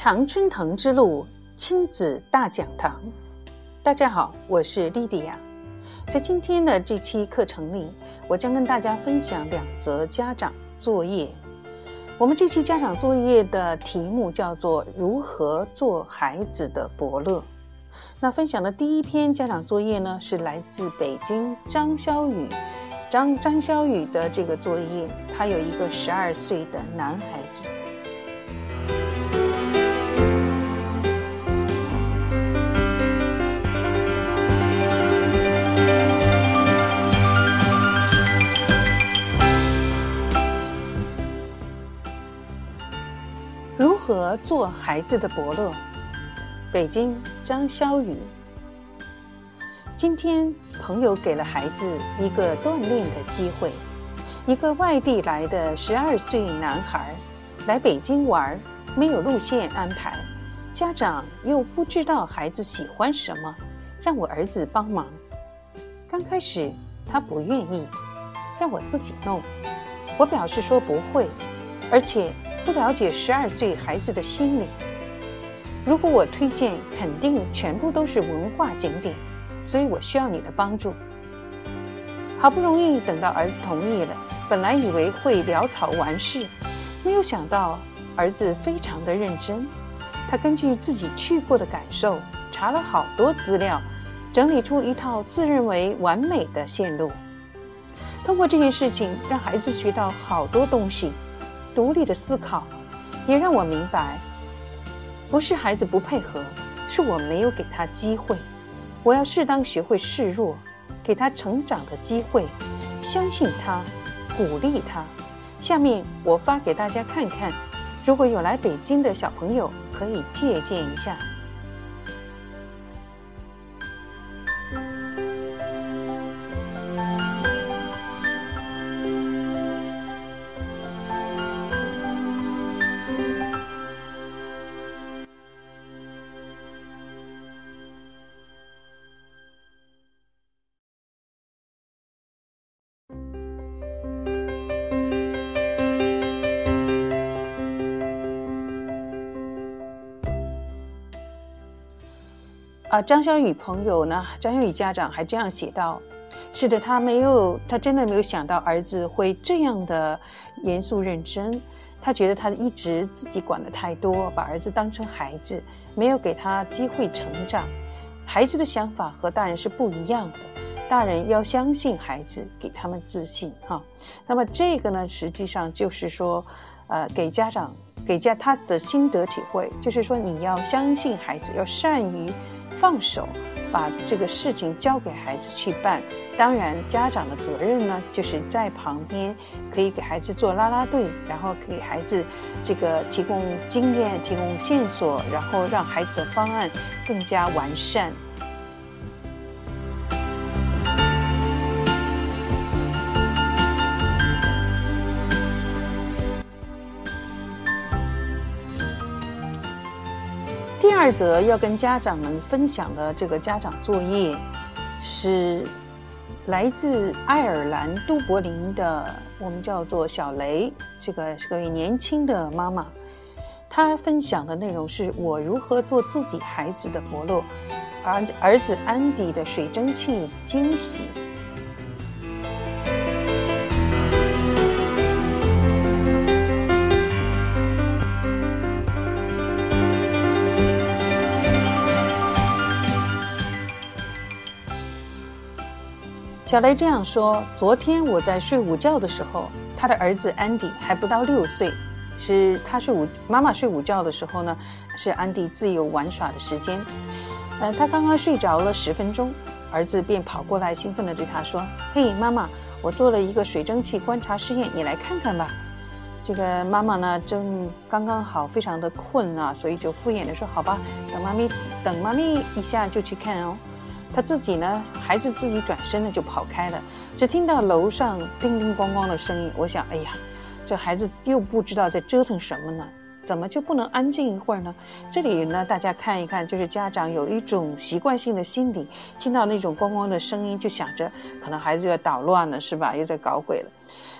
常春藤之路亲子大讲堂，大家好，我是莉迪亚。在今天的这期课程里，我将跟大家分享两则家长作业。我们这期家长作业的题目叫做“如何做孩子的伯乐”。那分享的第一篇家长作业呢，是来自北京张潇雨，张张潇雨的这个作业，他有一个十二岁的男孩子。做孩子的伯乐？北京张潇雨。今天朋友给了孩子一个锻炼的机会，一个外地来的十二岁男孩来北京玩，没有路线安排，家长又不知道孩子喜欢什么，让我儿子帮忙。刚开始他不愿意，让我自己弄，我表示说不会，而且。不了解十二岁孩子的心理，如果我推荐，肯定全部都是文化景点，所以我需要你的帮助。好不容易等到儿子同意了，本来以为会潦草完事，没有想到儿子非常的认真，他根据自己去过的感受，查了好多资料，整理出一套自认为完美的线路。通过这件事情，让孩子学到好多东西。独立的思考，也让我明白，不是孩子不配合，是我没有给他机会。我要适当学会示弱，给他成长的机会，相信他，鼓励他。下面我发给大家看看，如果有来北京的小朋友，可以借鉴一下。啊，张小雨朋友呢？张小雨家长还这样写道：“是的，他没有，他真的没有想到儿子会这样的严肃认真。他觉得他一直自己管的太多，把儿子当成孩子，没有给他机会成长。孩子的想法和大人是不一样的，大人要相信孩子，给他们自信。哈，那么这个呢，实际上就是说，呃，给家长给家他的心得体会，就是说你要相信孩子，要善于。”放手，把这个事情交给孩子去办。当然，家长的责任呢，就是在旁边可以给孩子做拉拉队，然后给孩子这个提供经验、提供线索，然后让孩子的方案更加完善。二则要跟家长们分享的这个家长作业，是来自爱尔兰都柏林的，我们叫做小雷，这个是个年轻的妈妈，她分享的内容是我如何做自己孩子的伯乐，儿儿子安迪的水蒸气惊喜。小雷这样说：“昨天我在睡午觉的时候，他的儿子安迪还不到六岁，是他睡午妈妈睡午觉的时候呢，是安迪自由玩耍的时间。呃，他刚刚睡着了十分钟，儿子便跑过来，兴奋地对他说：‘嘿，妈妈，我做了一个水蒸气观察实验，你来看看吧。’这个妈妈呢，正刚刚好，非常的困啊，所以就敷衍地说：‘好吧，等妈咪，等妈咪一下就去看哦。’”他自己呢，孩子自己转身呢就跑开了，只听到楼上叮叮咣咣的声音。我想，哎呀，这孩子又不知道在折腾什么呢？怎么就不能安静一会儿呢？这里呢，大家看一看，就是家长有一种习惯性的心理，听到那种咣咣的声音，就想着可能孩子要捣乱了，是吧？又在搞鬼了。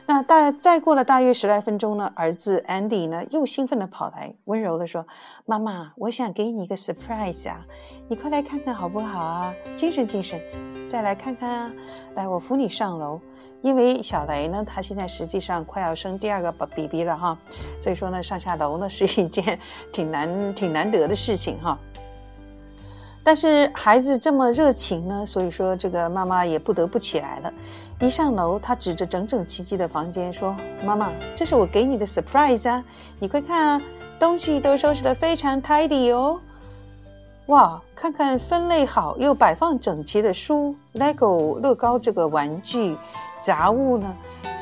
那大再过了大约十来分钟呢，儿子 Andy 呢又兴奋地跑来，温柔地说：“妈妈，我想给你一个 surprise 啊，你快来看看好不好啊？精神精神，再来看看啊！来，我扶你上楼。因为小雷呢，他现在实际上快要生第二个 BB 了哈，所以说呢，上下楼呢是一件 挺难挺难得的事情哈。”但是孩子这么热情呢，所以说这个妈妈也不得不起来了。一上楼，她指着整整齐齐的房间说：“妈妈，这是我给你的 surprise 啊！你快看啊，东西都收拾得非常 tidy 哦。哇，看看分类好又摆放整齐的书、Lego 乐高这个玩具、杂物呢，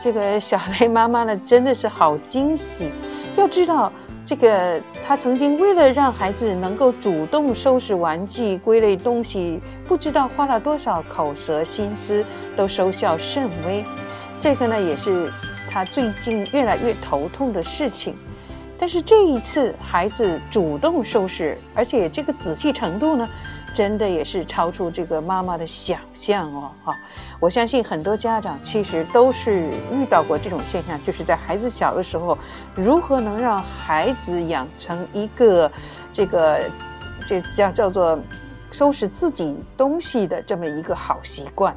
这个小雷妈妈呢真的是好惊喜。要知道。”这个他曾经为了让孩子能够主动收拾玩具、归类东西，不知道花了多少口舌心思，都收效甚微。这个呢，也是他最近越来越头痛的事情。但是这一次，孩子主动收拾，而且这个仔细程度呢？真的也是超出这个妈妈的想象哦，哈！我相信很多家长其实都是遇到过这种现象，就是在孩子小的时候，如何能让孩子养成一个这个这叫叫做收拾自己东西的这么一个好习惯。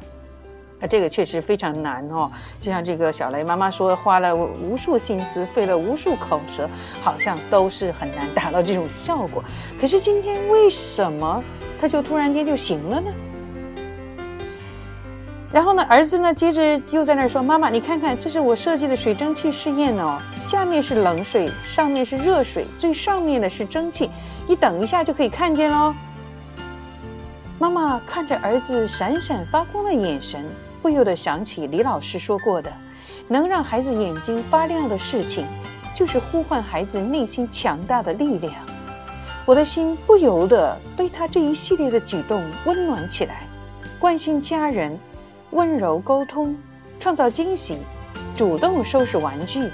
那这个确实非常难哦，就像这个小雷妈妈说，花了无数心思，费了无数口舌，好像都是很难达到这种效果。可是今天为什么他就突然间就行了呢？然后呢，儿子呢，接着又在那儿说：“妈妈，你看看，这是我设计的水蒸气试验哦，下面是冷水，上面是热水，最上面的是蒸汽，你等一下就可以看见喽。”妈妈看着儿子闪闪发光的眼神。不由得想起李老师说过的，能让孩子眼睛发亮的事情，就是呼唤孩子内心强大的力量。我的心不由得被他这一系列的举动温暖起来。关心家人，温柔沟通，创造惊喜，主动收拾玩具，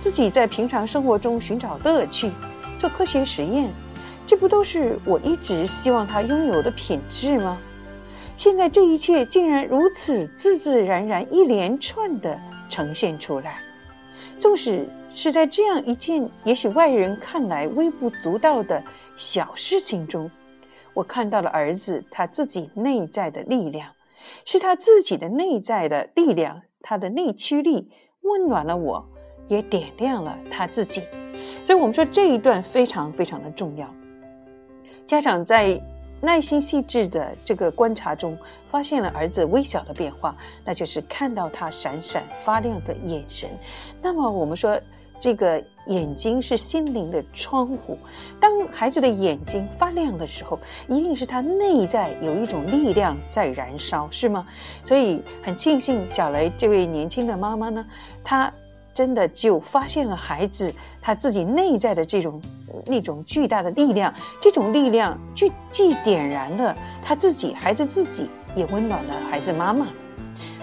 自己在平常生活中寻找乐趣，做科学实验，这不都是我一直希望他拥有的品质吗？现在这一切竟然如此自自然然、一连串的呈现出来，纵使是在这样一件也许外人看来微不足道的小事情中，我看到了儿子他自己内在的力量，是他自己的内在的力量，他的内驱力温暖了我，也点亮了他自己。所以，我们说这一段非常非常的重要，家长在。耐心细致的这个观察中，发现了儿子微小的变化，那就是看到他闪闪发亮的眼神。那么我们说，这个眼睛是心灵的窗户。当孩子的眼睛发亮的时候，一定是他内在有一种力量在燃烧，是吗？所以很庆幸小雷这位年轻的妈妈呢，她。真的就发现了孩子他自己内在的这种那种巨大的力量，这种力量具既点燃了他自己，孩子自己也温暖了孩子妈妈。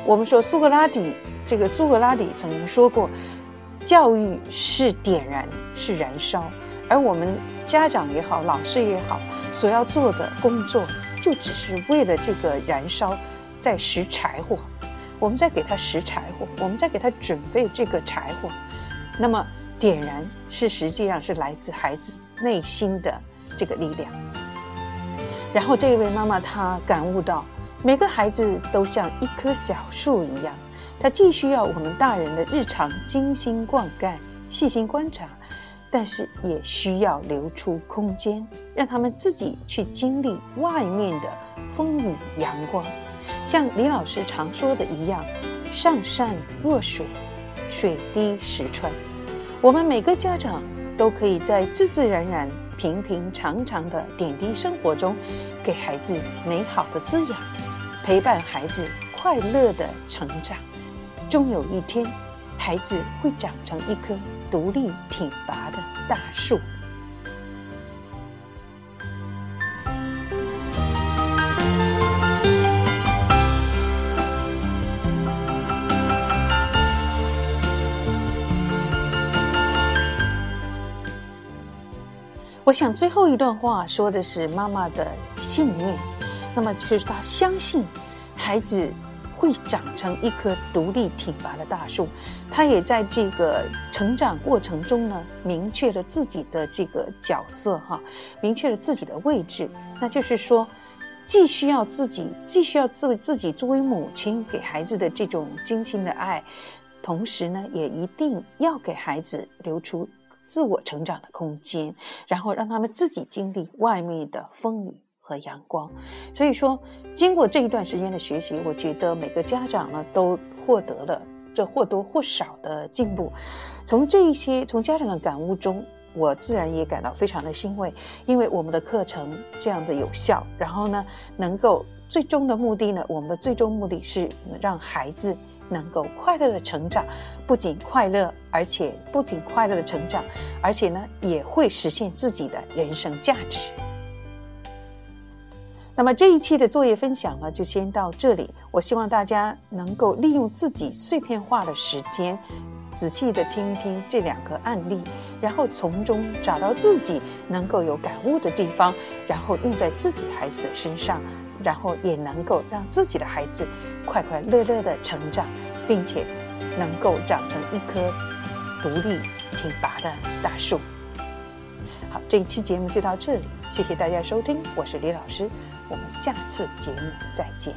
我们说苏格拉底，这个苏格拉底曾经说过，教育是点燃，是燃烧，而我们家长也好，老师也好，所要做的工作，就只是为了这个燃烧，在拾柴火。我们在给他拾柴火，我们在给他准备这个柴火，那么点燃是实际上是来自孩子内心的这个力量。然后这一位妈妈她感悟到，每个孩子都像一棵小树一样，他既需要我们大人的日常精心灌溉、细心观察，但是也需要留出空间，让他们自己去经历外面的风雨阳光。像李老师常说的一样，上善若水，水滴石穿。我们每个家长都可以在自自然然、平平常常的点滴生活中，给孩子美好的滋养，陪伴孩子快乐的成长。终有一天，孩子会长成一棵独立挺拔的大树。我想最后一段话说的是妈妈的信念，那么就是她相信孩子会长成一棵独立挺拔的大树。他也在这个成长过程中呢，明确了自己的这个角色哈，明确了自己的位置。那就是说，既需要自己，既需要自自己作为母亲给孩子的这种精心的爱，同时呢，也一定要给孩子留出自我成长的空间，然后让他们自己经历外面的风雨。和阳光，所以说，经过这一段时间的学习，我觉得每个家长呢都获得了这或多或少的进步。从这一些从家长的感悟中，我自然也感到非常的欣慰，因为我们的课程这样的有效，然后呢，能够最终的目的呢，我们的最终目的是让孩子能够快乐的成长，不仅快乐，而且不仅快乐的成长，而且呢，也会实现自己的人生价值。那么这一期的作业分享呢，就先到这里。我希望大家能够利用自己碎片化的时间，仔细的听一听这两个案例，然后从中找到自己能够有感悟的地方，然后用在自己孩子的身上，然后也能够让自己的孩子快快乐乐的成长，并且能够长成一棵独立挺拔的大树。好，这一期节目就到这里，谢谢大家收听，我是李老师。我们下次节目再见。